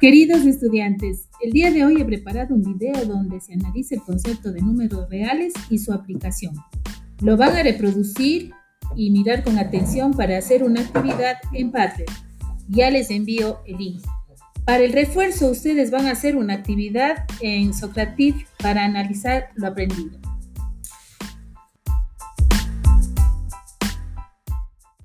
Queridos estudiantes, el día de hoy he preparado un video donde se analiza el concepto de números reales y su aplicación. Lo van a reproducir y mirar con atención para hacer una actividad en Padlet. Ya les envío el link. Para el refuerzo, ustedes van a hacer una actividad en Socrative para analizar lo aprendido.